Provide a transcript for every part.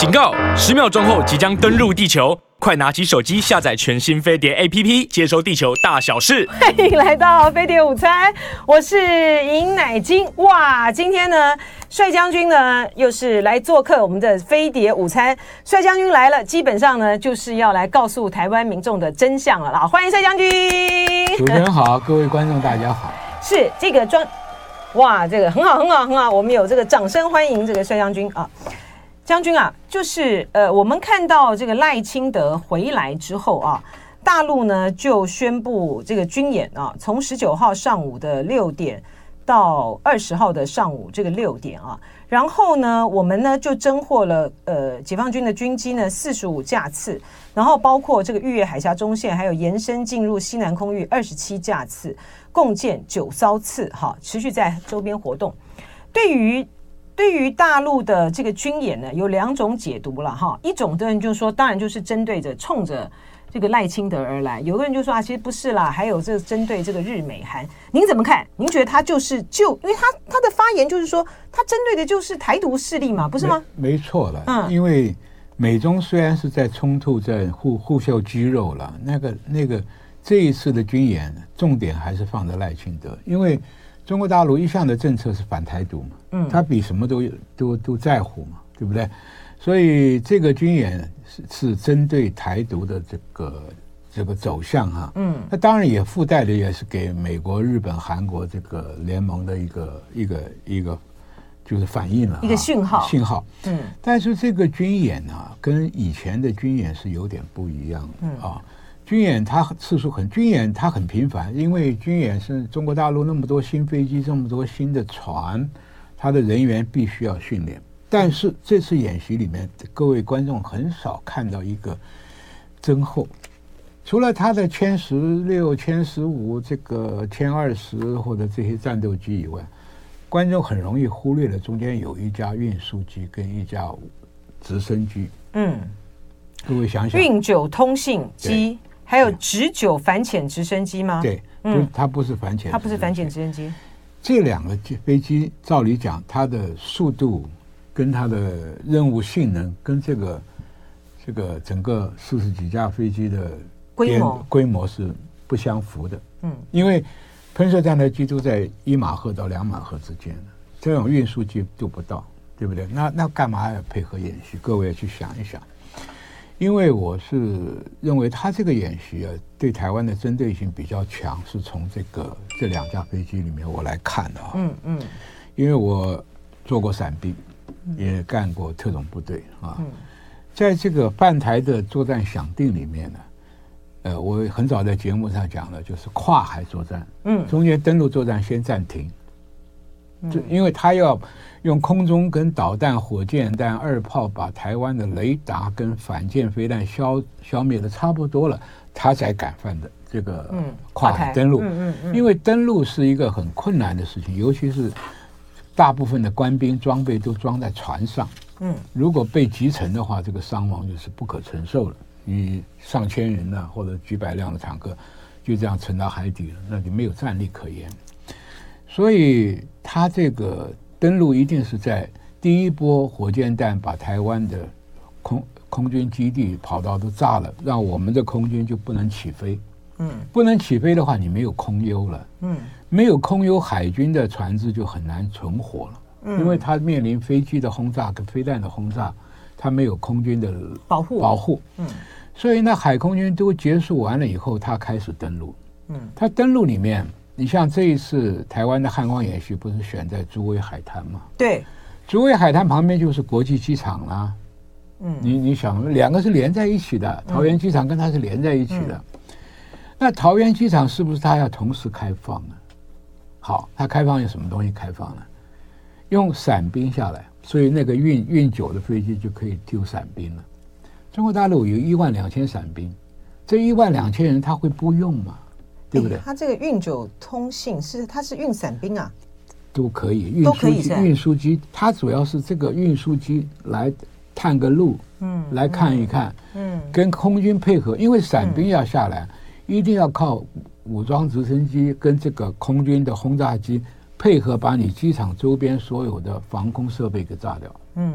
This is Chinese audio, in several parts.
警告！十秒钟后即将登陆地球，快拿起手机下载全新飞碟 APP，接收地球大小事。欢迎来到飞碟午餐，我是尹乃菁。哇，今天呢，帅将军呢又是来做客我们的飞碟午餐。帅将军来了，基本上呢就是要来告诉台湾民众的真相了啦。欢迎帅将军。主持人好，各位观众大家好。是这个装，哇，这个很好，很好，很好。我们有这个掌声欢迎这个帅将军啊。将军啊，就是呃，我们看到这个赖清德回来之后啊，大陆呢就宣布这个军演啊，从十九号上午的六点到二十号的上午这个六点啊，然后呢，我们呢就侦获了呃解放军的军机呢四十五架次，然后包括这个越海峡中线，还有延伸进入西南空域二十七架次，共建九艘次，哈，持续在周边活动。对于对于大陆的这个军演呢，有两种解读了哈。一种的人就说，当然就是针对着冲着这个赖清德而来；有个人就说啊，其实不是啦，还有这个针对这个日美韩。您怎么看？您觉得他就是就，因为他他的发言就是说，他针对的就是台独势力嘛，不是吗？没，没错了，嗯，因为美中虽然是在冲突，在互互秀肌肉了，那个那个这一次的军演重点还是放在赖清德，因为。中国大陆一向的政策是反台独嘛，嗯，他比什么都都都在乎嘛，对不对？所以这个军演是是针对台独的这个这个走向哈，嗯，那当然也附带的也是给美国、日本、韩国这个联盟的一个一个一个就是反应了，一个讯号。信号，嗯，但是这个军演啊，跟以前的军演是有点不一样的，嗯。啊。军演它次数很，军演它很频繁，因为军演是中国大陆那么多新飞机，这么多新的船，它的人员必须要训练。但是这次演习里面，各位观众很少看到一个增厚，除了它的歼十六、歼十五、这个歼二十或者这些战斗机以外，观众很容易忽略了中间有一架运输机跟一架直升机。嗯，各位想想，运九通信机。还有直九反潜直升机吗？对，嗯，它不是反潜，它不是反潜直升机。这两个飞机，照理讲，它的速度跟它的任务性能，跟这个这个整个四十几架飞机的规模规模是不相符的。嗯，因为喷射战斗机都在一马赫到两马赫之间的，这种运输机都不到，对不对？那那干嘛要配合演习？各位要去想一想。因为我是认为他这个演习啊，对台湾的针对性比较强，是从这个这两架飞机里面我来看的啊。嗯嗯。因为我做过伞兵，也干过特种部队啊。在这个半台的作战想定里面呢，呃，我很早在节目上讲了，就是跨海作战。嗯。中间登陆作战先暂停。就因为他要。用空中跟导弹、火箭弹、二炮把台湾的雷达跟反舰飞弹消消灭的差不多了，他才敢犯的这个跨海登陆。嗯嗯，因为登陆是一个很困难的事情，尤其是大部分的官兵装备都装在船上。嗯，如果被击沉的话，这个伤亡就是不可承受了。你上千人呢，或者几百辆的坦克就这样沉到海底了，那就没有战力可言。所以他这个。登陆一定是在第一波火箭弹把台湾的空空军基地跑道都炸了，让我们的空军就不能起飞。嗯，不能起飞的话，你没有空优了。嗯，没有空优，海军的船只就很难存活了。嗯，因为它面临飞机的轰炸跟飞弹的轰炸，它没有空军的保护保护。嗯，所以那海空军都结束完了以后，它开始登陆。嗯，它登陆里面。你像这一次台湾的汉光演习，不是选在竹围海滩吗？对，竹围海滩旁边就是国际机场啦。嗯，你你想，两个是连在一起的，桃园机场跟它是连在一起的。嗯、那桃园机场是不是它要同时开放呢？好，它开放有什么东西开放呢？用伞兵下来，所以那个运运九的飞机就可以丢伞兵了。中国大陆有一万两千伞兵，这一万两千人他会不用吗？对不对？他这个运九通信是，他是运伞兵啊，都可以，运输机，运输机，它主要是这个运输机来探个路，嗯，来看一看，嗯，跟空军配合，因为伞兵要下来，一定要靠武装直升机跟这个空军的轰炸机配合，把你机场周边所有的防空设备给炸掉，嗯，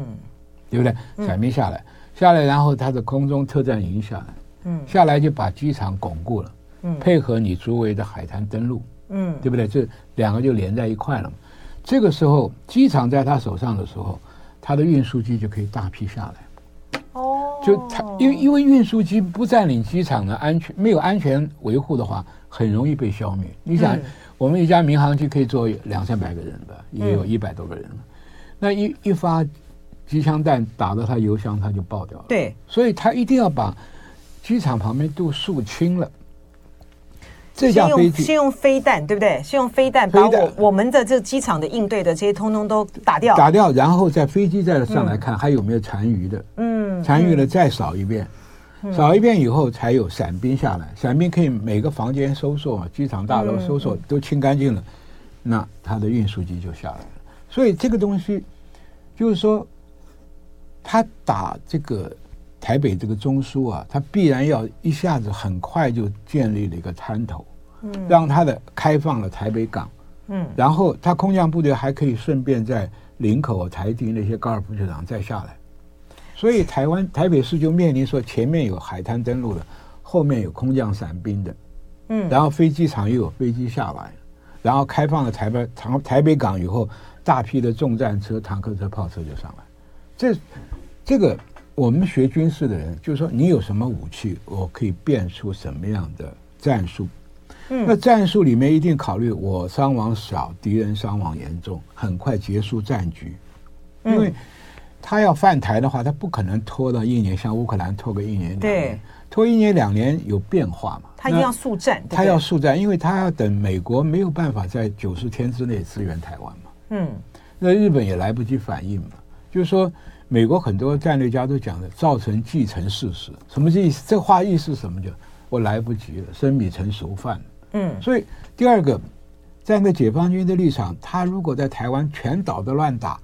对不对？伞兵下来，下来，然后他的空中特战营下来，嗯，下来就把机场巩固了，嗯，配合你周围的海滩登陆，嗯，对不对？这两个就连在一块了嘛。这个时候，机场在他手上的时候，他的运输机就可以大批下来。哦，就他因为因为运输机不占领机场的安全，没有安全维护的话，很容易被消灭。你想，我们一家民航机可以坐两三百个人吧，也有一百多个人了，那一一发。机枪弹打到他油箱，他就爆掉了。对，所以他一定要把机场旁边都肃清了。这架飞机先用飞弹，对不对？先用飞弹把我我们的这机场的应对的这些通通都打掉，打掉，然后在飞机再上来看还有没有残余的。嗯，残余的再扫一遍，扫一遍以后才有伞兵下来。伞兵可以每个房间搜索，机场大楼搜索都清干净了，那他的运输机就下来了。所以这个东西就是说。他打这个台北这个中枢啊，它必然要一下子很快就建立了一个滩头，嗯，让它的开放了台北港，嗯，然后它空降部队还可以顺便在林口、台地那些高尔夫球场再下来，所以台湾台北市就面临说前面有海滩登陆的，后面有空降伞兵的，嗯，然后飞机场又有飞机下来，然后开放了台北长台北港以后，大批的重战车、坦克车、炮车就上来，这。这个我们学军事的人，就是说你有什么武器，我可以变出什么样的战术。嗯，那战术里面一定考虑我伤亡少，敌人伤亡严重，很快结束战局。因为他要犯台的话，他不可能拖到一年，像乌克兰拖个一年两年，对，拖一年两年有变化嘛？他一定要速战，他要速战，因为他要等美国没有办法在九十天之内支援台湾嘛。嗯，那日本也来不及反应嘛，就是说。美国很多战略家都讲的，造成既成事实，什么意思？这话意思什么？就我来不及了，生米成熟饭。嗯，所以第二个，站在解放军的立场，他如果在台湾全岛的乱打，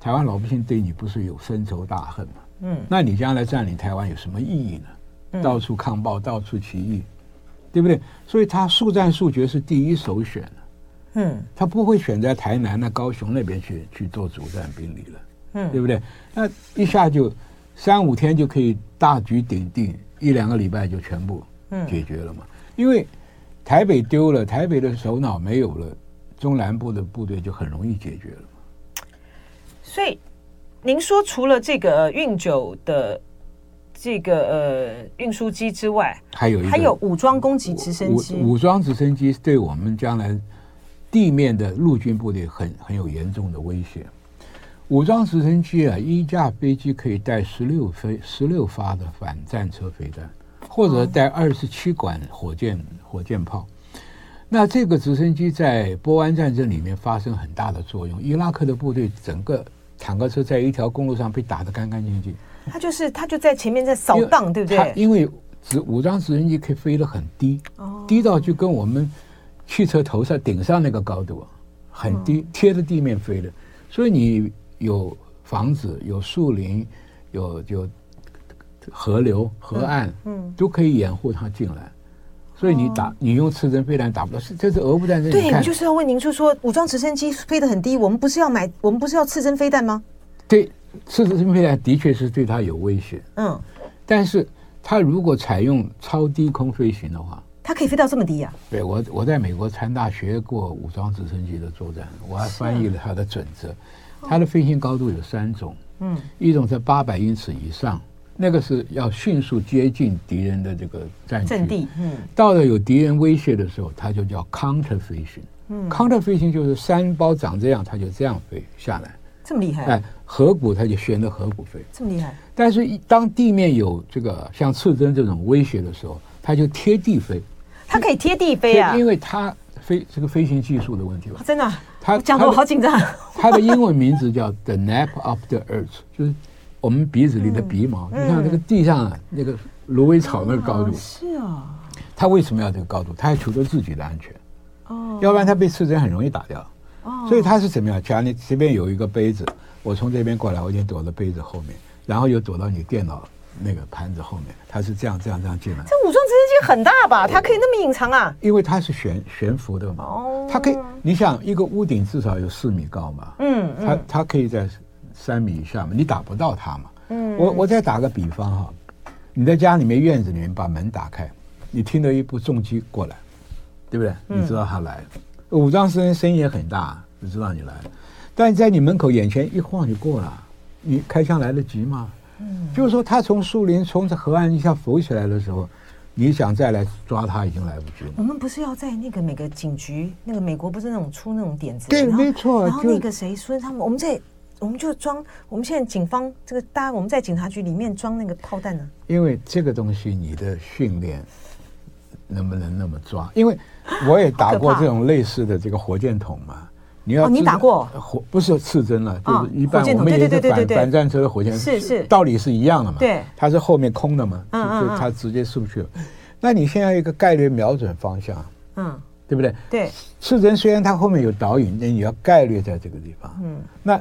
台湾老百姓对你不是有深仇大恨吗？嗯，那你将来占领台湾有什么意义呢？到处抗暴，到处起义，对不对？所以他速战速决是第一首选。嗯，他不会选在台南、那高雄那边去去做主战兵力了。嗯，对不对？那一下就三五天就可以大局鼎定，一两个礼拜就全部解决了嘛。嗯、因为台北丢了，台北的首脑没有了，中南部的部队就很容易解决了嘛。所以您说，除了这个运九的这个呃运输机之外，还有还有武装攻击直升机，武装直升机对我们将来地面的陆军部队很很有严重的威胁。武装直升机啊，一架飞机可以带十六飞十六发的反战车飞弹，或者带二十七管火箭火箭炮。那这个直升机在波湾战争里面发生很大的作用。伊拉克的部队整个坦克车在一条公路上被打得干干净净。他就是他就在前面在扫荡，对不对？因为直武装直升机可以飞得很低，低到就跟我们汽车头上顶上那个高度啊，很低，贴着地面飞的，所以你。有房子，有树林，有有河流、河岸，嗯，都可以掩护他进来。所以你打，你用刺针飞弹打不到。是，这是俄乌战争。对，我就是要问您就说，武装直升机飞得很低，我们不是要买，我们不是要刺针飞弹吗？对，刺针飞弹的确是对它有威胁。嗯，但是它如果采用超低空飞行的话，它可以飞到这么低呀？对，我我在美国参大学过武装直升机的作战，我还翻译了它的准则。它的飞行高度有三种，嗯，一种在八百英尺以上，那个是要迅速接近敌人的这个战阵地，嗯，到了有敌人威胁的时候，它就叫 counter 飞行，嗯，counter 飞行就是山包长这样，它就这样飞下来，这么厉害，哎，河谷它就悬着河谷飞，这么厉害，但是当地面有这个像刺针这种威胁的时候，它就贴地飞，它可以贴地飞啊，因为它。飞这个飞行技术的问题吧，真的，他讲的我好紧张。他的英文名字叫 The Nape of the Earth，就是我们鼻子里的鼻毛。就像那个地上那个芦苇草那个高度，是啊。他为什么要这个高度？他要求得自己的安全。哦。要不然他被刺针很容易打掉。哦。所以他是怎么样？假如你这边有一个杯子，我从这边过来，我已经躲到杯子后面，然后又躲到你电脑。那个盘子后面，他是这样这样这样进来。这武装很大吧？它可以那么隐藏啊？因为它是悬悬浮的嘛。哦。它可以，你想一个屋顶至少有四米高嘛？嗯。它它可以在三米以下嘛，你打不到它嘛。嗯，我我再打个比方哈，你在家里面院子里面把门打开，你听到一部重机过来，对不对？你知道他来了，嗯、武装声声音也很大，你知道你来了。但在你门口眼前一晃就过了，你开枪来得及吗？嗯，就是说他从树林从这河岸一下浮起来的时候。你想再来抓他已经来不及了。我们不是要在那个每个警局，那个美国不是那种出那种点子？对，没错。然后那个谁说他们，我们在我们就装，我们现在警方这个大家我们在警察局里面装那个炮弹呢。因为这个东西你的训练能不能那么抓？因为我也打过这种类似的这个火箭筒嘛。你要你打过火不是刺针了，就是一般我们也是反反战车的火箭，是是道理是一样的嘛。对，它是后面空的嘛，就它直接射去了。那你现在一个概率瞄准方向，嗯，对不对？对，刺针虽然它后面有导引，那你要概率在这个地方，嗯，那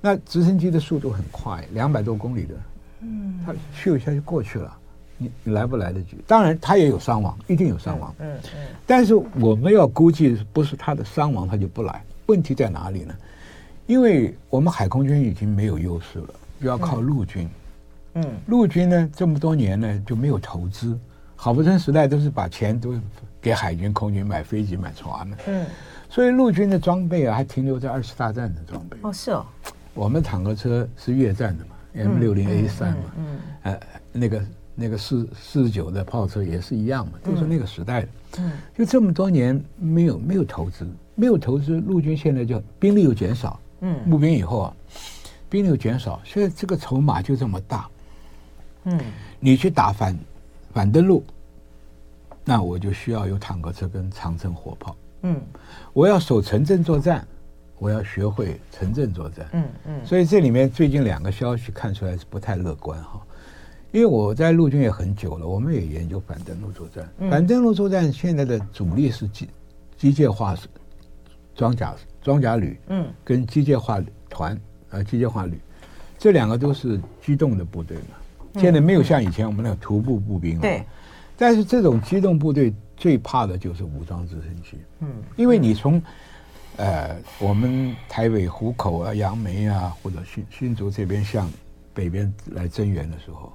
那直升机的速度很快，两百多公里的，嗯，它咻一下就过去了，你你来不来得及？当然，它也有伤亡，一定有伤亡，嗯嗯，但是我们要估计，不是它的伤亡，它就不来。问题在哪里呢？因为我们海空军已经没有优势了，就要靠陆军，嗯，陆军呢这么多年呢就没有投资。郝柏村时代都是把钱都给海军、空军买飞机、买船的，嗯，所以陆军的装备啊还停留在二次大战的装备。哦，是哦。我们坦克车是越战的嘛，M 六零 A 三嘛，嗯，呃，那个那个四四十九的炮车也是一样嘛，都是那个时代的。嗯，就这么多年没有没有投资，没有投资，陆军现在就兵力又减少，嗯，募兵以后啊，兵力又减少，所以这个筹码就这么大。嗯，你去打反。反登陆，那我就需要有坦克车跟长城火炮。嗯，我要守城镇作战，我要学会城镇作战。嗯嗯，所以这里面最近两个消息看出来是不太乐观哈，因为我在陆军也很久了，我们也研究反登陆作战。嗯、反登陆作战现在的主力是机机械化装甲装甲旅，嗯，跟机械化团呃机械化旅，这两个都是机动的部队嘛。现在没有像以前我们那个徒步步兵了，对。但是这种机动部队最怕的就是武装直升机，嗯，因为你从，呃，我们台北湖口啊、杨梅啊，或者新新竹这边向北边来增援的时候，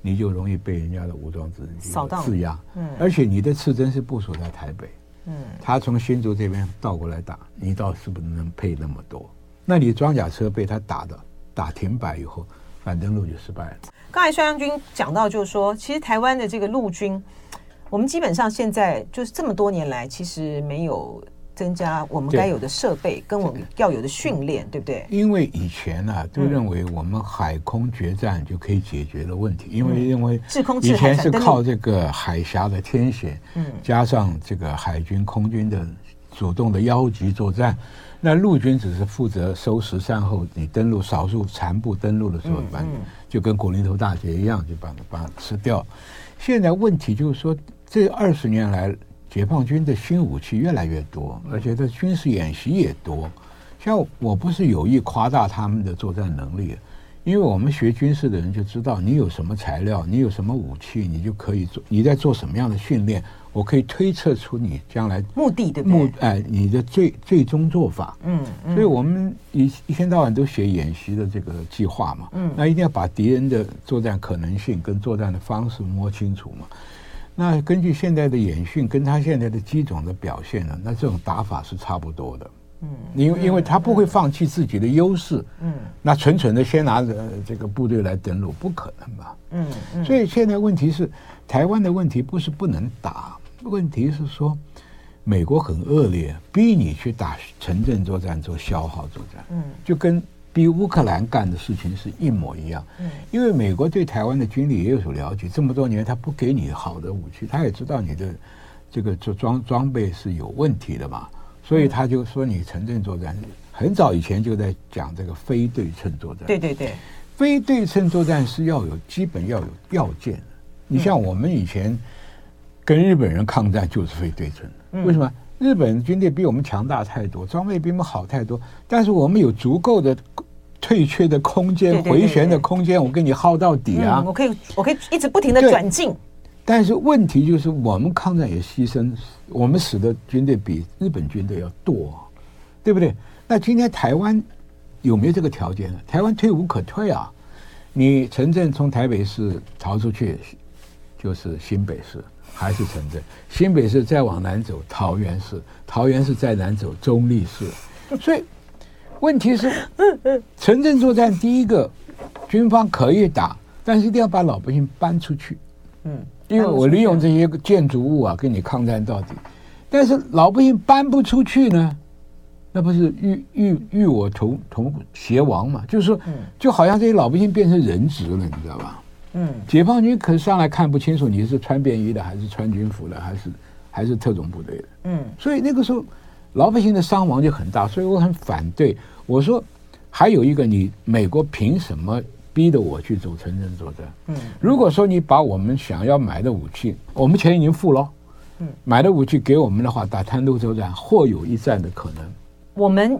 你就容易被人家的武装直升机扫荡、制压，嗯。而且你的刺针是部署在台北，嗯，他从新竹这边倒过来打，你倒是不能配那么多。那你装甲车被他打的打停摆以后，反登陆就失败了。刚才肖将军讲到，就是说，其实台湾的这个陆军，我们基本上现在就是这么多年来，其实没有增加我们该有的设备跟我们要有的训练，对不对？因为以前呢、啊，都认为我们海空决战就可以解决的问题，因为认为以前是靠这个海峡的天险，嗯，加上这个海军、空军的主动的邀击作战。那陆军只是负责收拾善后，你登陆少数残部登陆的时候，把就跟古林头大捷一样，就把它把它吃掉。现在问题就是说，这二十年来，解放军的新武器越来越多，而且这军事演习也多。像我不是有意夸大他们的作战能力，因为我们学军事的人就知道，你有什么材料，你有什么武器，你就可以做，你在做什么样的训练。我可以推测出你将来目的对不对？目哎，你的最最终做法。嗯，嗯，所以我们一一天到晚都写演习的这个计划嘛。嗯，那一定要把敌人的作战可能性跟作战的方式摸清楚嘛。那根据现在的演训跟他现在的机种的表现呢，那这种打法是差不多的。嗯，因为因为他不会放弃自己的优势。嗯，那蠢蠢的先拿着这个部队来登陆，不可能吧？嗯，嗯，所以现在问题是台湾的问题不是不能打。问题是说，美国很恶劣，逼你去打城镇作战，做消耗作战，嗯，就跟逼乌克兰干的事情是一模一样，嗯，因为美国对台湾的军力也有所了解，这么多年他不给你好的武器，他也知道你的这个装装备是有问题的嘛，所以他就说你城镇作战，很早以前就在讲这个非对称作战，对对对，非对称作战是要有基本要有要件的，你像我们以前。跟日本人抗战就是非对称的，为什么？日本军队比我们强大太多，装备比我们好太多，但是我们有足够的退却的空间、回旋的空间，我跟你耗到底啊！我可以，我可以一直不停的转进。但是问题就是，我们抗战也牺牲，我们死的军队比日本军队要多，对不对？那今天台湾有没有这个条件呢？台湾退无可退啊！你陈震从台北市逃出去，就是新北市，还是城镇；新北市再往南走，桃园市；桃园市再南走，中立市。所以问题是，城镇作战第一个，军方可以打，但是一定要把老百姓搬出去。嗯，因为我利用这些建筑物啊，跟你抗战到底。但是老百姓搬不出去呢？那不是与与与我同同偕亡嘛？就是说，就好像这些老百姓变成人质了，你知道吧？嗯，解放军可是上来看不清楚你是穿便衣的还是穿军服的还是还是特种部队的。嗯，所以那个时候老百姓的伤亡就很大，所以我很反对。我说还有一个，你美国凭什么逼着我去走城镇作战？嗯，如果说你把我们想要买的武器，我们钱已经付了，嗯，买的武器给我们的话，打滩头作战或有一战的可能。我们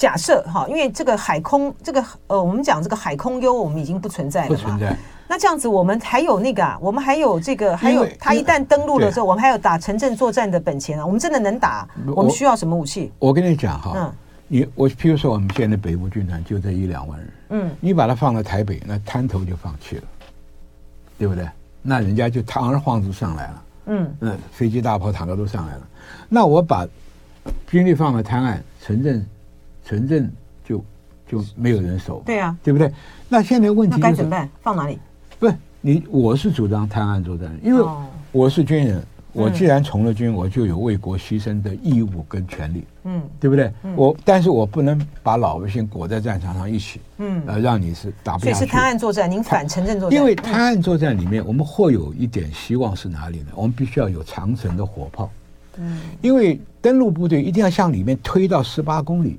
假设哈，因为这个海空这个呃，我们讲这个海空优，我们已经不存在了嘛。不存在。那这样子，我们还有那个啊，我们还有这个，还有他一旦登陆了之后，我们还有打城镇作战的本钱啊。我们真的能打？我们需要什么武器？我跟你讲哈，嗯，你我譬如说，我们现在北部军团就这一两万人，嗯，你把它放到台北，那滩头就放弃了，对不对？那人家就堂而皇之上来了，嗯，那飞机、大炮、坦克都上来了。那我把军力放到滩岸。城镇，城镇就就没有人守，对啊，对不对？那现在问题、就是、该怎么办？放哪里？不是你，我是主张滩案作战，因为我是军人，哦、我既然从了军，我就有为国牺牲的义务跟权利，嗯，对不对？嗯、我但是我不能把老百姓裹在战场上一起，嗯，呃，让你是打不下去。所以是滩案作战，您反城镇作战？因为滩案作战里面，我们或有一点希望是哪里呢？我们必须要有长城的火炮。嗯，因为登陆部队一定要向里面推到十八公里，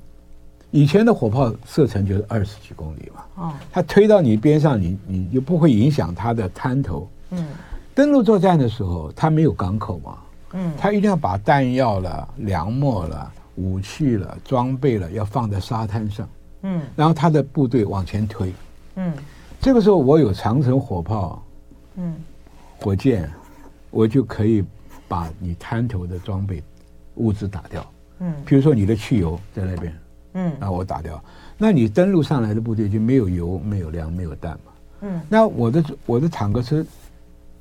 以前的火炮射程就是二十几公里嘛。哦，它推到你边上，你你就不会影响它的滩头。嗯，登陆作战的时候，它没有港口嘛。嗯，它一定要把弹药了、粮秣了、武器了、装备了，要放在沙滩上。嗯，然后它的部队往前推。嗯，这个时候我有长城火炮，嗯，火箭，我就可以。把你滩头的装备、物资打掉，嗯，比如说你的汽油在那边，嗯，那我打掉，那你登陆上来的部队就没有油、没有粮、没有弹嘛，嗯，那我的我的坦克车，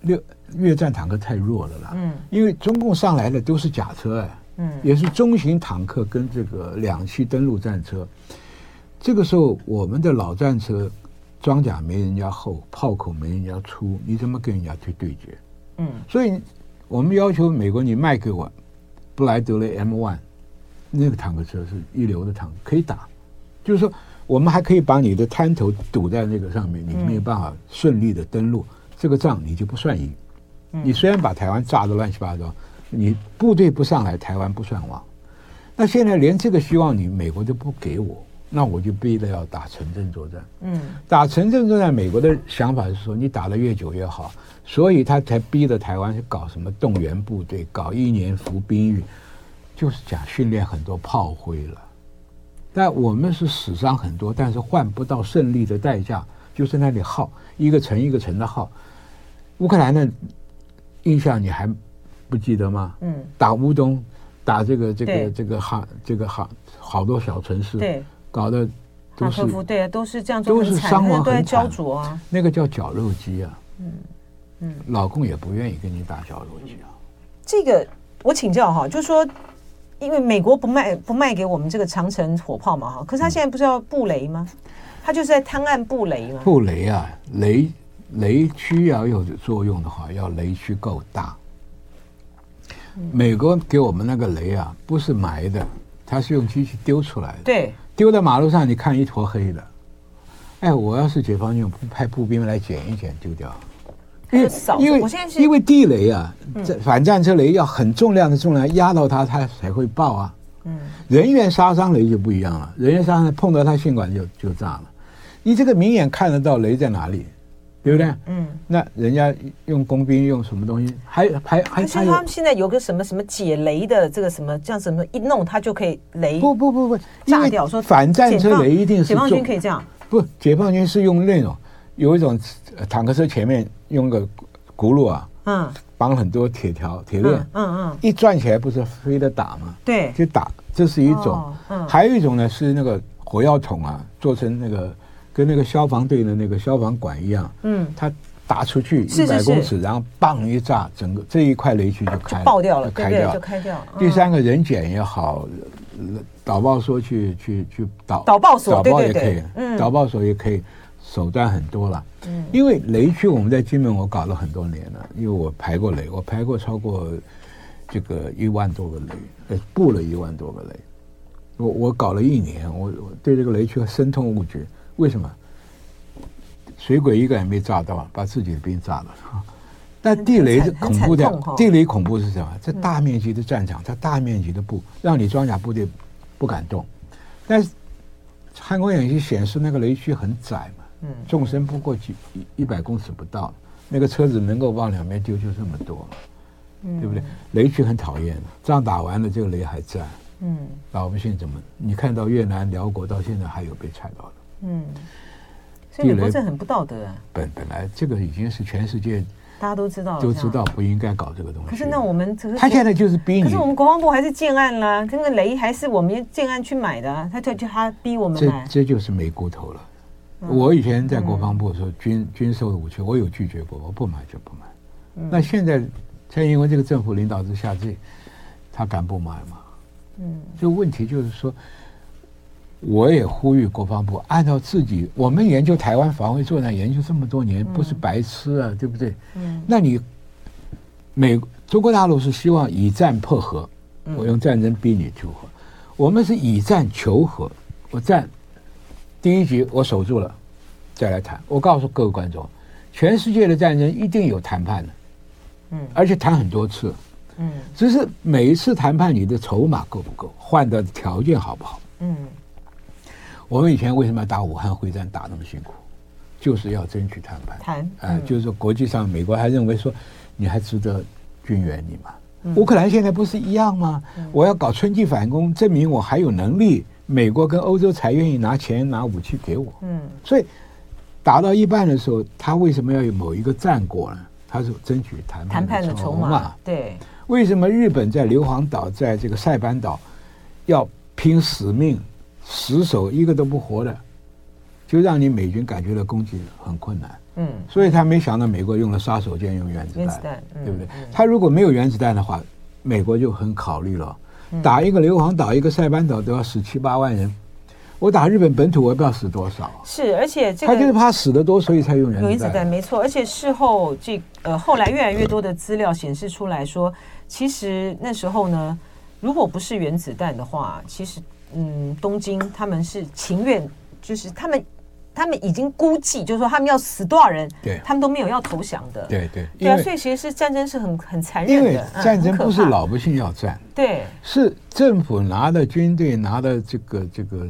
六越战坦克太弱了啦，嗯，因为中共上来的都是假车哎，嗯，也是中型坦克跟这个两栖登陆战车，这个时候我们的老战车装甲没人家厚，炮口没人家粗，你怎么跟人家去对决？嗯，所以。我们要求美国，你卖给我布莱德雷 M1，那个坦克车是一流的坦克，可以打。就是说，我们还可以把你的滩头堵在那个上面，你没有办法顺利的登陆，这个仗你就不算赢。你虽然把台湾炸得乱七八糟，你部队不上来，台湾不算亡。那现在连这个希望你美国都不给我。那我就逼着要打城镇作战。嗯，打城镇作战，美国的想法是说，你打得越久越好，所以他才逼着台湾去搞什么动员部队，搞一年服兵役，就是讲训练很多炮灰了。但我们是死伤很多，但是换不到胜利的代价，就是那里耗一个城一个城的耗。乌克兰的印象你还不记得吗？嗯，打乌东，打这个这个这个哈这个好好多小城市。对。搞得都是对啊，都是这样做，都是伤亡很惨啊。那个叫绞肉机啊，嗯嗯，老公也不愿意跟你打绞肉机啊。这个我请教哈，就是说，因为美国不卖不卖给我们这个长城火炮嘛哈，可是他现在不是要布雷吗？他就是在滩岸布雷吗？布雷啊，雷雷区要有作用的话，要雷区够大。美国给我们那个雷啊，不是埋的，它是用机器丢出来的。对。丢在马路上，你看一坨黑的。哎，我要是解放军，不派步兵来捡一捡，丢掉。因为因为因为地雷啊，这反战车雷要很重量的重量压到它，它才会爆啊。嗯，人员杀伤雷就不一样了，人员杀伤碰到它血管就就炸了。你这个明眼看得到雷在哪里？对不对？嗯，那人家用工兵用什么东西？还还还还他们现在有个什么什么解雷的这个什么，这样什么一弄它就可以雷？不不不不，炸掉。说反战车雷一定是解放军可以这样？不，解放军是用那种有一种坦克车前面用个轱辘啊，嗯，绑很多铁条铁链，嗯嗯，一转起来不是飞的打吗？对，就打，这是一种。嗯，还有一种呢是那个火药桶啊，做成那个跟那个消防队的那个消防管一样，嗯，它打出去一百公尺，然后棒一炸，整个这一块雷区就开爆掉了，开掉，就开掉。第三个人检也好，导爆说去去去导导爆索，导爆也可以，嗯，导爆索也可以，手段很多了。嗯，因为雷区我们在金门我搞了很多年了，因为我排过雷，我排过超过这个一万多个雷，呃，布了一万多个雷。我我搞了一年，我我对这个雷区深痛恶绝。为什么？水鬼一个也没炸到，把自己的兵炸了。但地雷是恐怖的，地雷恐怖是什么？在大面积的战场，它大面积的布，让你装甲部队不敢动。但是汉光演习显示那个雷区很窄嘛，嗯，纵深不过几一百公尺不到，那个车子能够往两边丢就这么多，嗯对不对？雷区很讨厌，仗打完了，这个雷还在。嗯，老百姓怎么？你看到越南、辽国到现在还有被踩到的。嗯，所以美国这很不道德啊。本本来这个已经是全世界大家都知道，都知道不应该搞这个东西。可是那我们他现在就是逼你。可是我们国防部还是建案啦，这个雷还是我们建案去买的，他就就他逼我们买。这这就是没骨头了。我以前在国防部的时候，军军售的武器我有拒绝过，我不买就不买。那现在蔡英文这个政府领导之下，这他敢不买吗？嗯，这个问题就是说，我也呼吁国防部按照自己，我们研究台湾防卫作战研究这么多年，不是白痴啊，对不对？嗯，那你美中国大陆是希望以战破和，我用战争逼你求和，我们是以战求和，我战第一局我守住了，再来谈。我告诉各位观众，全世界的战争一定有谈判的，嗯，而且谈很多次。嗯，只是每一次谈判，你的筹码够不够，换的条件好不好？嗯，我们以前为什么要打武汉会战打那么辛苦，就是要争取谈判。谈，哎，就是说国际上美国还认为说你还值得军援你吗？乌克兰现在不是一样吗？我要搞春季反攻，证明我还有能力，美国跟欧洲才愿意拿钱拿武器给我。嗯，所以打到一半的时候，他为什么要有某一个战果呢？他是争取谈判谈判的筹码，对。为什么日本在硫磺岛，在这个塞班岛，要拼死命，死守一个都不活的，就让你美军感觉到攻击很困难。嗯，所以他没想到美国用了杀手锏，用原子弹，对不对？他如果没有原子弹的话，美国就很考虑了，打一个硫磺岛，一个塞班岛都要死七八万人。我打日本本土，我也不知道死多少。是，而且这个他就是怕死的多，所以才用原子弹。原子弹没错，而且事后这呃后来越来越多的资料显示出来说，其实那时候呢，如果不是原子弹的话，其实嗯，东京他们是情愿，就是他们他们已经估计，就是说他们要死多少人，对，他们都没有要投降的。对对对啊，所以其实是战争是很很残忍的。因为战争不是老百姓要战，对，是政府拿的军队拿的这个这个。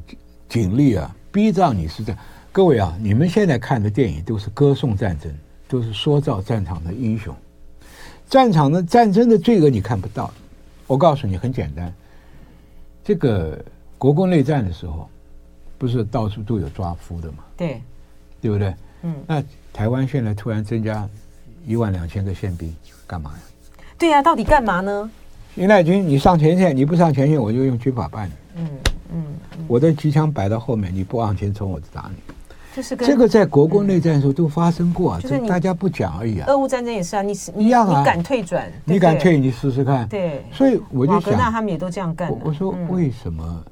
警力啊，逼到你是这样。各位啊，你们现在看的电影都是歌颂战争，都是塑造战场的英雄。战场的战争的罪恶你看不到。我告诉你，很简单。这个国共内战的时候，不是到处都有抓夫的嘛？对，对不对？嗯。那台湾现在突然增加一万两千个宪兵，干嘛呀？对呀、啊，到底干嘛呢？现在军，你上前线，你不上前线，我就用军法办你。嗯。嗯，我的机枪摆到后面，你不往前冲，我就打你。就是这个在国共内战的时候都发生过，就是大家不讲而已啊。俄乌战争也是啊，你一样啊，你敢退转？你敢退？你试试看。对。所以我就想，那他们也都这样干。我说为什么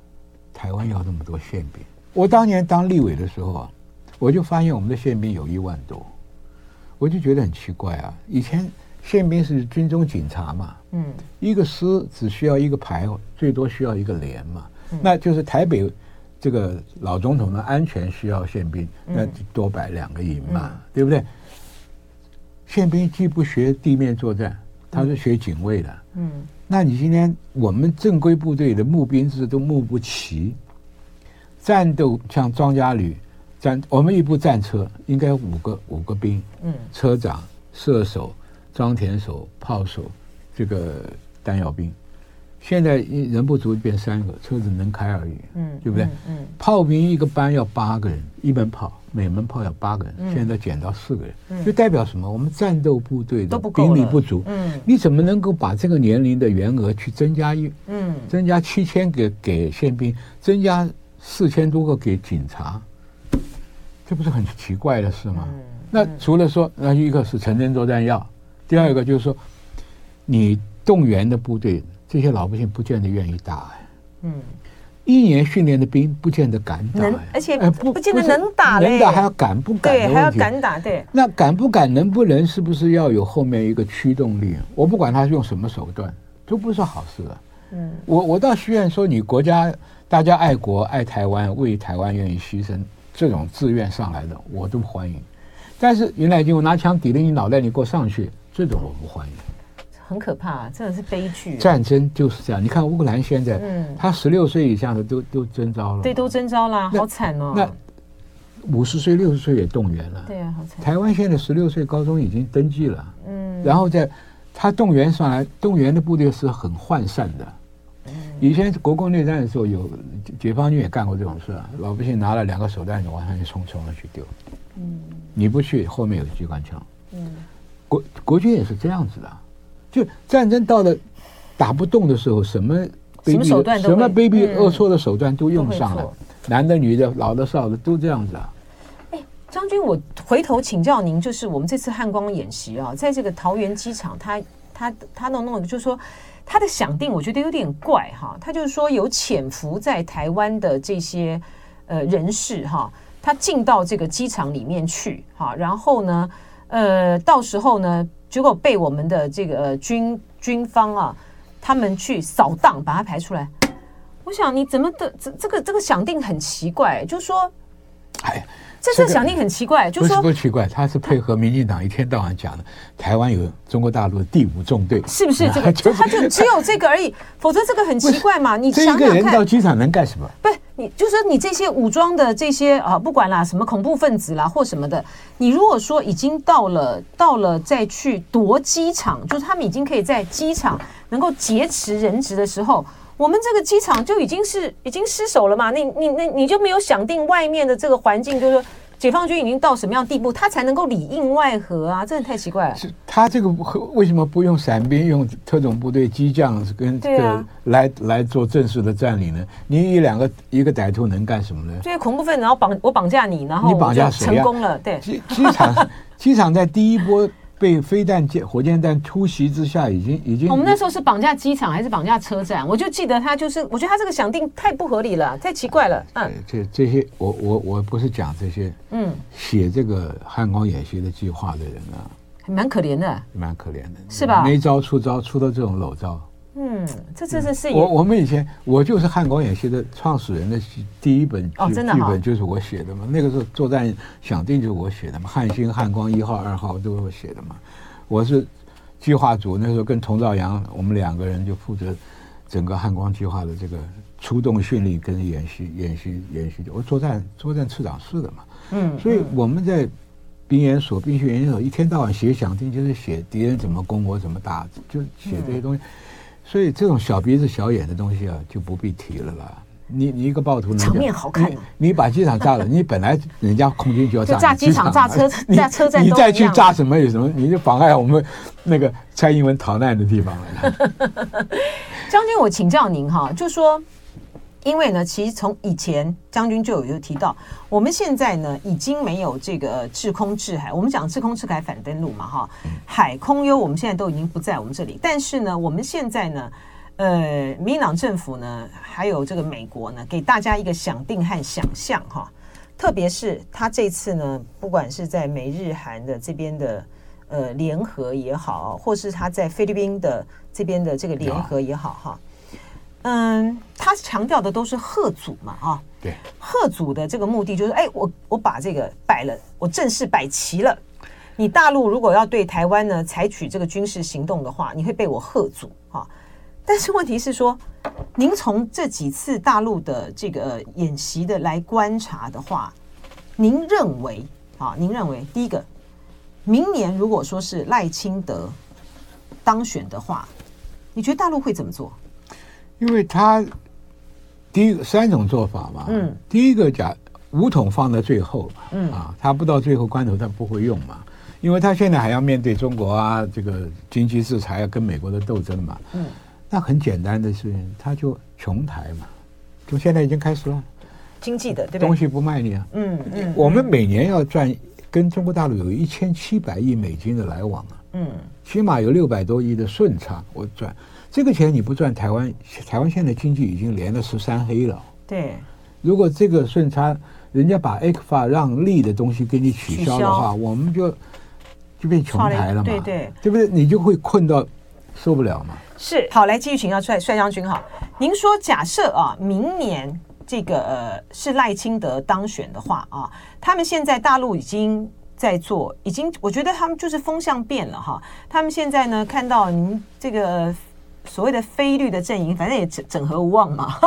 台湾要那么多宪兵？我当年当立委的时候啊，我就发现我们的宪兵有一万多，我就觉得很奇怪啊。以前宪兵是军中警察嘛，嗯，一个师只需要一个排，最多需要一个连嘛。那就是台北这个老总统的安全需要宪兵，那多摆两个营嘛，对不对？宪兵既不学地面作战，他是学警卫的。嗯，那你今天我们正规部队的募兵制都募不齐，战斗像装甲旅战，我们一部战车应该五个五个兵，嗯，车长、射手、装填手、炮手，这个弹药兵。现在人不足变三个，车子能开而已，嗯，对不对？嗯，嗯。炮兵一个班要八个人，一门炮每门炮要八个人，嗯、现在减到四个人，嗯、就代表什么？我们战斗部队的兵力不足，嗯，你怎么能够把这个年龄的员额去增加一，嗯，增加七千给给宪兵，增加四千多个给警察，这不是很奇怪的事吗？那除了说，那一个是城镇作战要，第二个就是说，你动员的部队，这些老百姓不见得愿意打。嗯，一年训练的兵不见得敢打，而且不不见得能打，能打还要敢不敢？对，还要敢打。对，那敢不敢，能不能，是不是要有后面一个驱动力？我不管他是用什么手段，都不是好事啊。嗯，我我倒希望说，你国家大家爱国爱台湾，为台湾愿意牺牲，这种自愿上来的，我都欢迎。但是原来就我拿枪抵着你脑袋，你给我上去，这种我不欢迎。很可怕，啊，真的是悲剧。战争就是这样，你看乌克兰现在，嗯，他十六岁以下的都都征召了，对，都征召了，好惨哦。那五十岁、六十岁也动员了，对啊，好惨。台湾现在十六岁高中已经登记了，嗯，然后在他动员上来，动员的部队是很涣散的。以前国共内战的时候，有解放军也干过这种事啊，老百姓拿了两个手弹就往上去冲，冲了去丢。嗯，你不去，后面有机关枪。嗯，国国军也是这样子的，就战争到了打不动的时候，什么卑鄙的、什么卑鄙龌龊的手段都用上了，男的、女的、老的、少的都这样子啊。哎，将军，我回头请教您，就是我们这次汉光演习啊，在这个桃园机场，他他他弄弄的，就是说。他的想定我觉得有点怪哈，他就是说有潜伏在台湾的这些呃人士哈，他进到这个机场里面去哈，然后呢，呃，到时候呢，结果被我们的这个军军方啊，他们去扫荡，把他排出来。我想你怎么的这这个这个想定很奇怪，就是说，哎。这次想定很奇怪，就是说不是奇怪，他是配合民进党一天到晚讲的，台湾有中国大陆的第五纵队，是不是这个？他就只有这个而已，否则这个很奇怪嘛。你想想看，这一个人到机场能干什么？不是，你就是说你这些武装的这些啊，不管啦，什么恐怖分子啦或什么的，你如果说已经到了到了再去夺机场，就是他们已经可以在机场能够劫持人质的时候。我们这个机场就已经是已经失守了嘛？你你那你，就没有想定外面的这个环境，就是说解放军已经到什么样地步，他才能够里应外合啊？真的太奇怪了。是他这个为什么不用伞兵，用特种部队机将跟这个来来做正式的占领呢？你一两个一个歹徒能干什么呢？这些恐怖分子，然后绑我绑架你，然后你绑架谁？成功了，对。机机场机场在第一波。被飞弹、箭、火箭弹突袭之下，已经已经。我们那时候是绑架机场还是绑架车站？我就记得他就是，我觉得他这个想定太不合理了，太奇怪了。嗯，这这些，我我我不是讲这些，嗯，写这个汉光演习的计划的人啊，蛮可怜的，蛮可怜的，是吧？没招出招，出到这种裸招。嗯，这这是是我我们以前我就是汉光演习的创始人的第一本剧剧本就是我写的嘛，那个时候作战想定就是我写的嘛，汉兴、汉光一号、二号都是我写的嘛，我是计划组，那时候跟佟兆阳我们两个人就负责整个汉光计划的这个出动训练跟演习演习演习，我作战作战次长是的嘛，嗯，所以我们在兵研所、兵训研究所一天到晚写想定，就是写敌人怎么攻我怎么打，就写这些东西。所以这种小鼻子小眼的东西啊，就不必提了啦。你你一个暴徒能，场面好看。你把机场炸了，你本来人家空军就要炸机场、炸车、炸车站，你再去炸什么有什么？你就妨碍我们那个蔡英文逃难的地方了。将军，我请教您哈，就说。因为呢，其实从以前将军就有有提到，我们现在呢已经没有这个制空制海。我们讲制空制海反登陆嘛，哈，海空优我们现在都已经不在我们这里。但是呢，我们现在呢，呃，民党政府呢，还有这个美国呢，给大家一个想定和想象哈。特别是他这次呢，不管是在美日韩的这边的呃联合也好，或是他在菲律宾的这边的这个联合也好，哈。嗯，他强调的都是贺祖嘛，啊，对，贺祖的这个目的就是，哎，我我把这个摆了，我正式摆齐了。你大陆如果要对台湾呢采取这个军事行动的话，你会被我贺阻啊。但是问题是说，您从这几次大陆的这个演习的来观察的话，您认为啊，您认为第一个，明年如果说是赖清德当选的话，你觉得大陆会怎么做？因为他第一个三种做法嘛，嗯，第一个讲五桶放在最后，嗯啊，他不到最后关头他不会用嘛，因为他现在还要面对中国啊这个经济制裁要跟美国的斗争嘛，嗯，那很简单的事情，他就穷台嘛，就现在已经开始了，经济的，对不对？东西不卖你啊。嗯嗯。我们每年要赚跟中国大陆有一千七百亿美金的来往啊。嗯。起码有六百多亿的顺差，我赚这个钱你不赚，台湾台湾现在经济已经连了十三黑了。对。如果这个顺差，人家把 ECFA 让利的东西给你取消的话，我们就就变穷台了嘛，对对，对不对？你就会困到受不了嘛。是，好，来继续请教帅帅将军哈，您说假设啊，明年这个呃是赖清德当选的话啊，他们现在大陆已经在做，已经我觉得他们就是风向变了哈，他们现在呢看到您这个。所谓的非绿的阵营，反正也整整合无望嘛。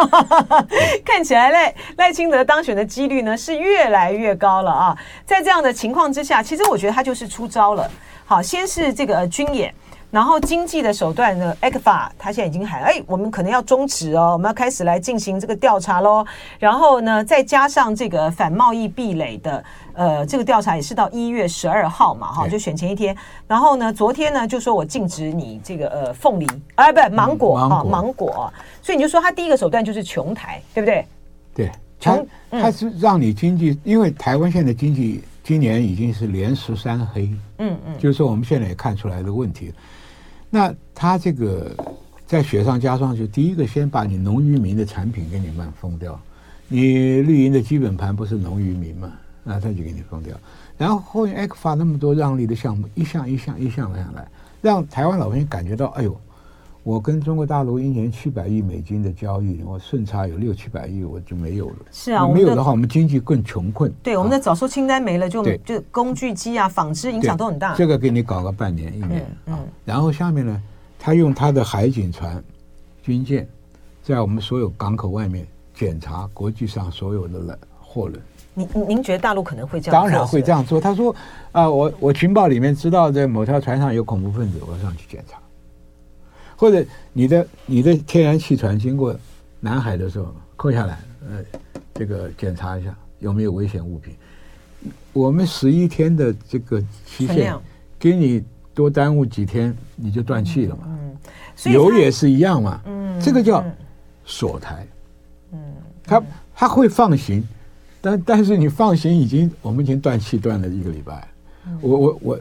看起来赖赖清德当选的几率呢是越来越高了啊！在这样的情况之下，其实我觉得他就是出招了。好，先是这个军演。然后经济的手段呢，ECFA 他现在已经喊，哎，我们可能要终止哦，我们要开始来进行这个调查喽。然后呢，再加上这个反贸易壁垒的，呃，这个调查也是到一月十二号嘛，哈，就选前一天。然后呢，昨天呢就说我禁止你这个呃凤梨，哎，不是芒果啊，芒果。所以你就说他第一个手段就是穷台，对不对？对，穷，他是让你经济，因为台湾现在经济今年已经是连十三黑，嗯嗯，就是说我们现在也看出来的问题。那他这个在雪上加霜，就第一个先把你农渔民的产品给你慢封掉，你绿营的基本盘不是农渔民嘛？那他就给你封掉，然后后面 ECFA 那么多让利的项目，一项一项一项来来，让台湾老百姓感觉到，哎呦，我跟中国大陆一年七百亿美金的交易，我顺差有六七百亿，我就没有了。是啊，没有的话，我们经济更穷困。对，我们的早收清单没了，就就工具机啊、纺织影响都很大。这个给你搞个半年一年啊，然后下面呢，他用他的海警船、军舰，在我们所有港口外面检查国际上所有的了货轮。您您觉得大陆可能会这样？当然会这样做。他说啊，我我情报里面知道在某条船上有恐怖分子，我要上去检查。或者你的你的天然气船经过南海的时候扣下来，呃，这个检查一下有没有危险物品。我们十一天的这个期限，给你多耽误几天，你就断气了嘛。嗯，油也是一样嘛。嗯，这个叫锁台。嗯，他他会放行，但但是你放行已经我们已经断气断了一个礼拜。我我我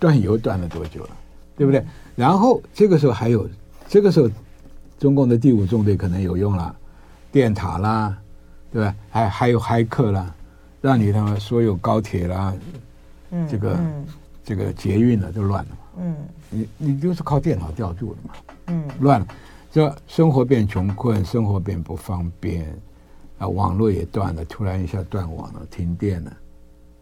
断油断了多久了？对不对？然后这个时候还有，这个时候，中共的第五纵队可能有用了，电塔啦，对吧？还还有骇客啦，让你他妈所有高铁啦，嗯，这个、嗯、这个捷运的都乱了嘛，嗯，你你就是靠电脑吊住的嘛，嗯，乱了，这生活变穷困，生活变不方便，啊，网络也断了，突然一下断网了，停电了。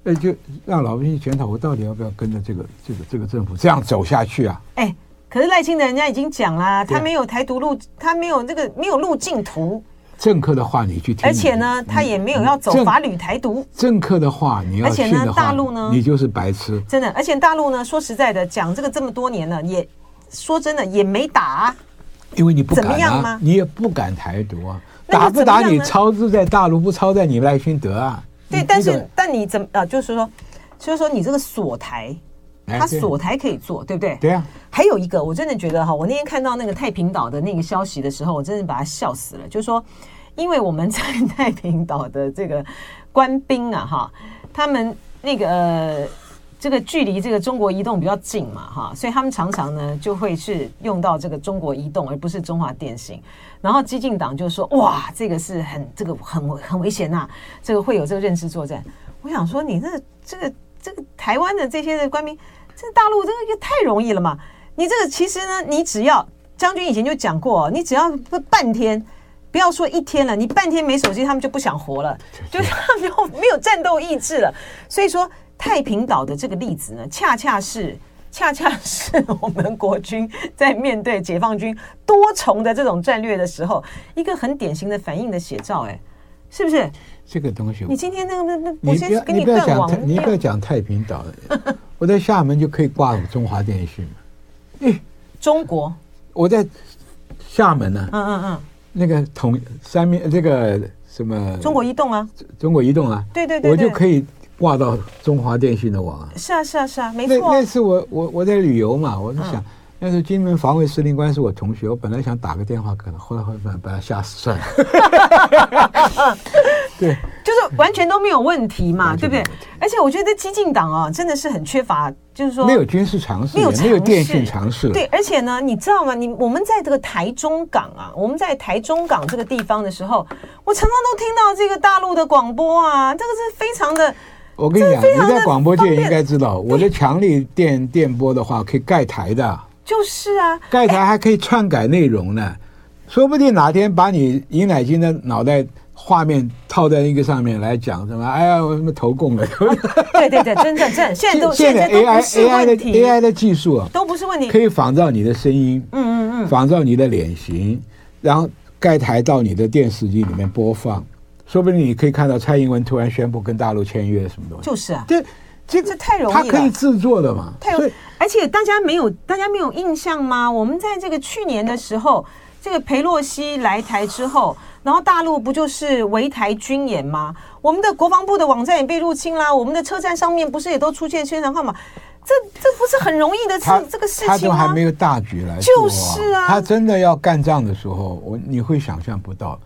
哎，就让老百姓检讨，我到底要不要跟着这个这个这个政府这样走下去啊？哎，可是赖清德人家已经讲啦，他没有台独路，他没有这个没有路径图。政客的话你去听，而且呢，他也没有要走法旅台独。政客的话你要而且呢，大陆呢，你就是白痴。真的，而且大陆呢，说实在的，讲这个这么多年了，也说真的也没打，因为你不敢啊，你也不敢台独啊，打不打你操之在大陆，不操在你赖清德啊。对，但是但你怎么啊？就是说，就是说你这个锁台，他锁台可以做，对不对？对啊。还有一个，我真的觉得哈，我那天看到那个太平岛的那个消息的时候，我真的把他笑死了。就是说，因为我们在太平岛的这个官兵啊，哈，他们那个。这个距离这个中国移动比较近嘛，哈，所以他们常常呢就会是用到这个中国移动，而不是中华电信。然后激进党就说：“哇，这个是很这个很很危险呐、这个会有这个认知作战。”我想说，你这这个这个台湾的这些的官兵，这大陆这个也太容易了嘛？你这个其实呢，你只要将军以前就讲过，你只要半天，不要说一天了，你半天没手机，他们就不想活了，就是他们就没有战斗意志了。所以说。太平岛的这个例子呢，恰恰是恰恰是我们国军在面对解放军多重的这种战略的时候，一个很典型的反应的写照，哎，是不是？这个东西，你今天那个那那，我先给你断网，你不要讲太平岛，我在厦门就可以挂中华电信。哎，中国，我在厦门呢，嗯嗯嗯，那个统三面这个什么？中国移动啊，中国移动啊，对对对，我就可以。挂到中华电信的网啊！是啊是啊是啊，没错。那那次我我我在旅游嘛，我就想，那时候金门防卫司令官是我同学，我本来想打个电话，可能后来后来把他吓死算了。对，就是完全都没有问题嘛，对不对？而且我觉得激进党啊，真的是很缺乏，就是说没有军事常识，没有，没有电信常识。对，而且呢，你知道吗？你我们在这个台中港啊，我们在台中港这个地方的时候，我常常都听到这个大陆的广播啊，这个是非常的。我跟你讲，你在广播界应该知道，我的强力电电波的话可以盖台的。就是啊，盖台还可以篡改内容呢，说不定哪天把你尹乃菁的脑袋画面套在一个上面来讲什么？哎呀，我什么投共了？对对对，真的真的，现在都 现在 AI AI 的 AI 的技术啊，都不是问题，可以仿照你的声音，嗯嗯嗯，仿照你的脸型，然后盖台到你的电视机里面播放，说不定你可以看到蔡英文突然宣布跟大陆签约什么东西？就是啊，这。这这太容易了，他可以制作的嘛？太容易，而且大家没有，大家没有印象吗？我们在这个去年的时候，这个裴洛西来台之后，然后大陆不就是围台军演吗？我们的国防部的网站也被入侵啦，我们的车站上面不是也都出现宣传号码？这这不是很容易的事，这个事情吗？他都还没有大局来，就是啊，他真的要干仗的时候，我你会想象不到。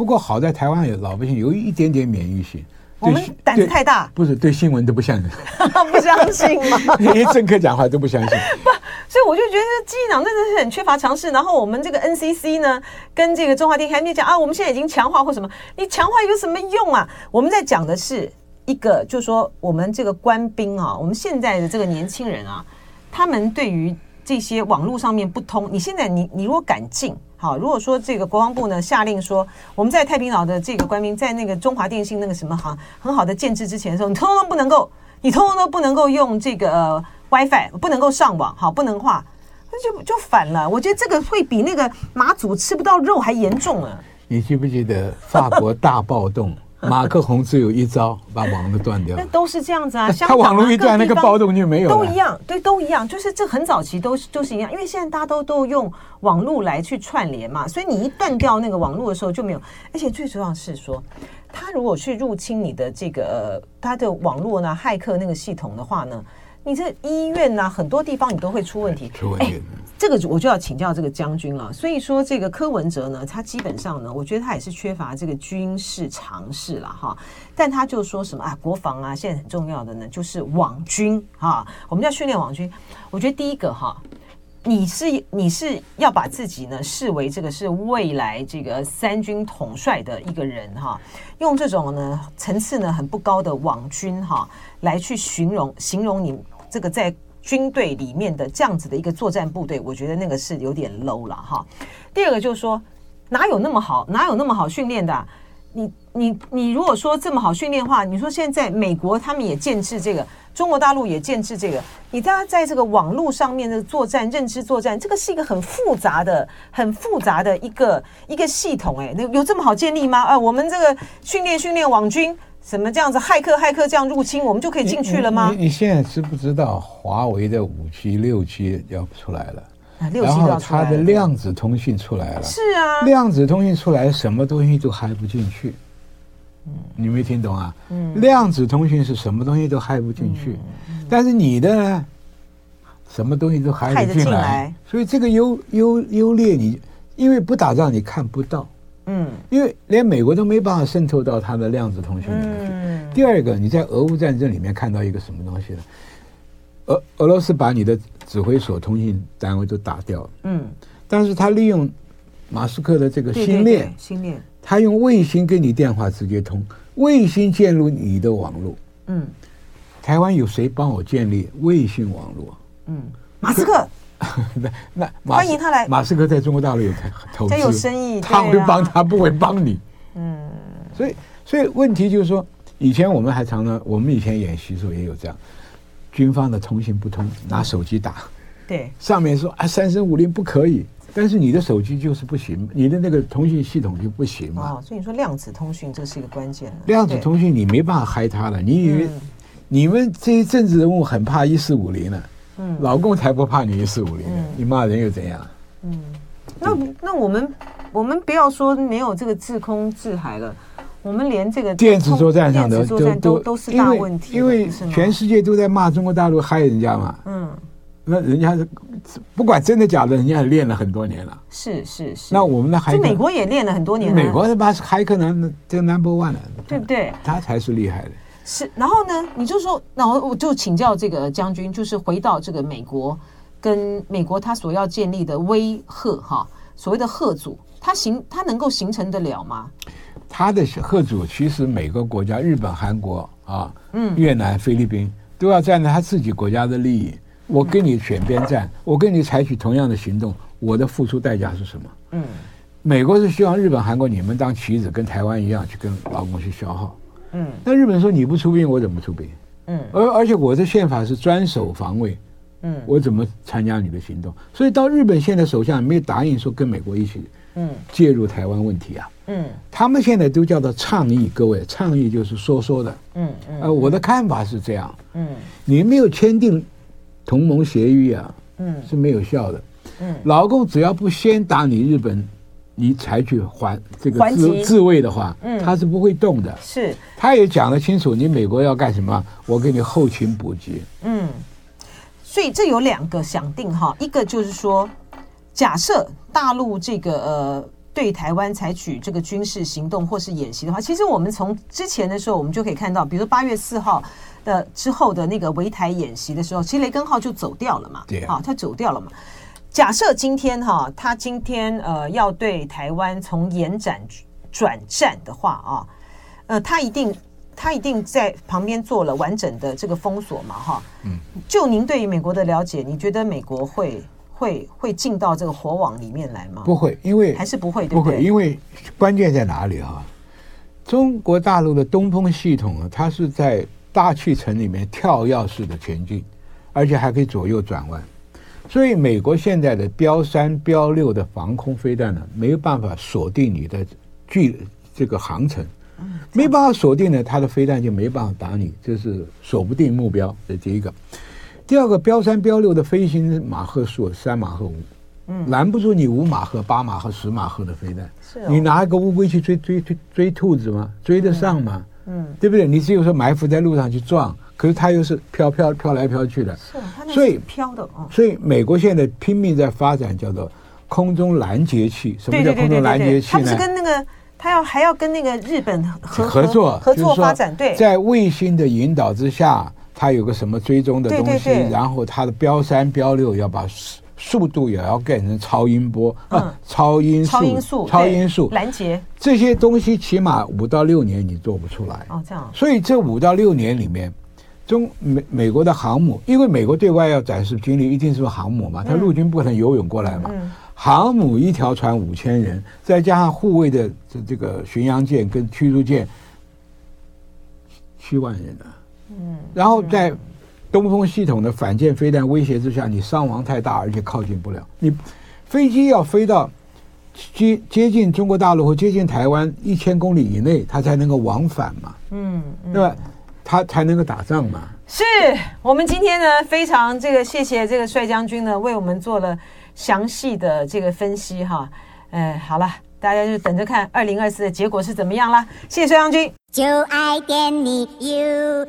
不过好在台湾有老百姓有一点点免疫性。我们胆子太大，不是对新闻都不相信，不相信吗？连政客讲话都不相信，不，所以我就觉得基进党真的是很缺乏常识。然后我们这个 NCC 呢，跟这个中华电信还没讲啊，我们现在已经强化或什么？你强化有什么用啊？我们在讲的是一个，就是说我们这个官兵啊，我们现在的这个年轻人啊，他们对于这些网络上面不通，你现在你你如果敢进。好，如果说这个国防部呢下令说，我们在太平岛的这个官兵在那个中华电信那个什么行很好的建制之前的时候，你通通不能够，你通通都不能够用这个、WiFi，不能够上网，好，不能画，那就就反了。我觉得这个会比那个马祖吃不到肉还严重啊！你记不记得法国大暴动？马克宏只有一招，把网络断掉。那都是这样子啊，他网络一断，那个暴动就没有了。都一样，对，都一样，就是这很早期都是都是一样，因为现在大家都都用网络来去串联嘛，所以你一断掉那个网络的时候就没有。而且最主要是说，他如果去入侵你的这个他的网络呢，骇客那个系统的话呢，你这医院呐，很多地方你都会出问题。出问题。这个我就要请教这个将军了。所以说，这个柯文哲呢，他基本上呢，我觉得他也是缺乏这个军事常识了哈。但他就说什么啊，国防啊，现在很重要的呢，就是网军哈。我们要训练网军。我觉得第一个哈，你是你是要把自己呢视为这个是未来这个三军统帅的一个人哈，用这种呢层次呢很不高的网军哈来去形容形容你这个在。军队里面的这样子的一个作战部队，我觉得那个是有点 low 了哈。第二个就是说，哪有那么好，哪有那么好训练的？你你你，如果说这么好训练的话，你说现在美国他们也建制这个，中国大陆也建制这个，你大家在这个网络上面的作战、认知作战，这个是一个很复杂的、很复杂的一个一个系统。哎，那有这么好建立吗？啊，我们这个训练训练网军。什么这样子？骇客骇客这样入侵，我们就可以进去了吗？你你，你现在知不知道华为的五 G、六 G 要出来了？然后它的量子通讯出来了。是啊，量子通讯出来，什么东西都嗨不进去。嗯，你没听懂啊？嗯，量子通讯是什么东西都嗨不进去，嗯，但是你的呢，什么东西都嗨得进来。来所以这个优优优劣，你因为不打仗，你看不到。嗯，因为连美国都没办法渗透到它的量子通讯里面去。嗯、第二个，你在俄乌战争里面看到一个什么东西呢？俄俄罗斯把你的指挥所、通信单位都打掉了。嗯，但是他利用马斯克的这个星链，星链，他用卫星跟你电话直接通，卫星建入你的网络。嗯，台湾有谁帮我建立卫星网络？嗯，马斯克。那那欢迎他来。马斯克在中国大陆有投资，有生意，他会帮他，不会帮你。嗯，所以所以问题就是说，以前我们还常常，我们以前演习的时候也有这样，军方的通信不通，拿手机打，对，上面说啊三声五令不可以，但是你的手机就是不行，你的那个通讯系统就不行嘛。哦，所以你说量子通讯这是一个关键。量子通讯你没办法嗨他了，你以为你们这些政治人物很怕一四五零呢？嗯，老公才不怕你一四五零，你骂人又怎样？嗯，那那我们我们不要说没有这个制空制海了，我们连这个电子作战上的都都都是大问题，因为全世界都在骂中国大陆害人家嘛。嗯，那人家是不管真的假的，人家也练了很多年了。是是是。那我们的骇客，美国也练了很多年了。美国是把骇客呢，这个 number one 了，对不对？他才是厉害的。是，然后呢，你就说，那我我就请教这个将军，就是回到这个美国跟美国他所要建立的威吓哈，所谓的吓阻，它形它能够形成得了吗？他的吓阻其实每个国家，日本、韩国啊，嗯，越南、菲律宾。都要站在他自己国家的利益。我跟你选边站，我跟你采取同样的行动，我的付出代价是什么？嗯，美国是希望日本、韩国你们当棋子，跟台湾一样去跟老共去消耗。嗯，那日本说你不出兵，我怎么出兵？嗯，而而且我的宪法是专守防卫。嗯，我怎么参加你的行动？所以到日本现在首相没有答应说跟美国一起，嗯，介入台湾问题啊。嗯，他们现在都叫做倡议，各位倡议就是说说的。嗯嗯，呃，我的看法是这样。嗯，你没有签订同盟协议啊，嗯，是没有效的。嗯，老共只要不先打你日本，你采取还这个自自卫的话，嗯，他是不会动的。是，他也讲得清楚，你美国要干什么，我给你后勤补给。嗯，所以这有两个想定哈，一个就是说，假设大陆这个呃。对台湾采取这个军事行动或是演习的话，其实我们从之前的时候，我们就可以看到，比如八月四号的之后的那个围台演习的时候，其实雷根号就走掉了嘛，对啊，他走掉了嘛。假设今天哈，他今天呃要对台湾从延展转战的话啊，呃，他一定他一定在旁边做了完整的这个封锁嘛，哈，嗯，就您对于美国的了解，你觉得美国会？会会进到这个火网里面来吗？不会，因为还是不会，对不对？不会，因为关键在哪里哈？中国大陆的东风系统啊，它是在大气层里面跳跃式的前进，而且还可以左右转弯，所以美国现在的标三、标六的防空飞弹呢，没有办法锁定你的距这个航程，没办法锁定呢，它的飞弹就没办法打你，这是锁不定目标这第一个。第二个标三标六的飞行马赫数三马赫五，嗯，拦不住你五马赫、八马赫、十马赫的飞弹。是、哦，你拿一个乌龟去追追追追兔子吗？追得上吗？嗯，对不对？你只有说埋伏在路上去撞，可是它又是飘飘飘来飘去的。是、哦，它那是飘的哦。所以美国现在拼命在发展叫做空中拦截器。什么叫空中拦截器呢？它是跟那个，它要还要跟那个日本合合作合作发展。对，在卫星的引导之下。它有个什么追踪的东西，然后它的标三标六要把速度也要改成超音波，嗯、啊，超音速，超音速，超音速拦截这些东西，起码五到六年你做不出来。哦，这样。所以这五到六年里面，中美美国的航母，因为美国对外要展示军力，一定是航母嘛，它陆军不可能游泳过来嘛。嗯、航母一条船五千人，再加上护卫的这这个巡洋舰跟驱逐舰，七万人呢、啊。嗯，然后在东风系统的反舰飞弹威胁之下，你伤亡太大，而且靠近不了。你飞机要飞到接接近中国大陆或接近台湾一千公里以内，它才能够往返嘛。嗯，对吧？他才能够打仗嘛。是我们今天呢非常这个谢谢这个帅将军呢为我们做了详细的这个分析哈。哎好了大家就等着看二零二四的结果是怎么样啦。谢谢帅将军。就爱给你 ufo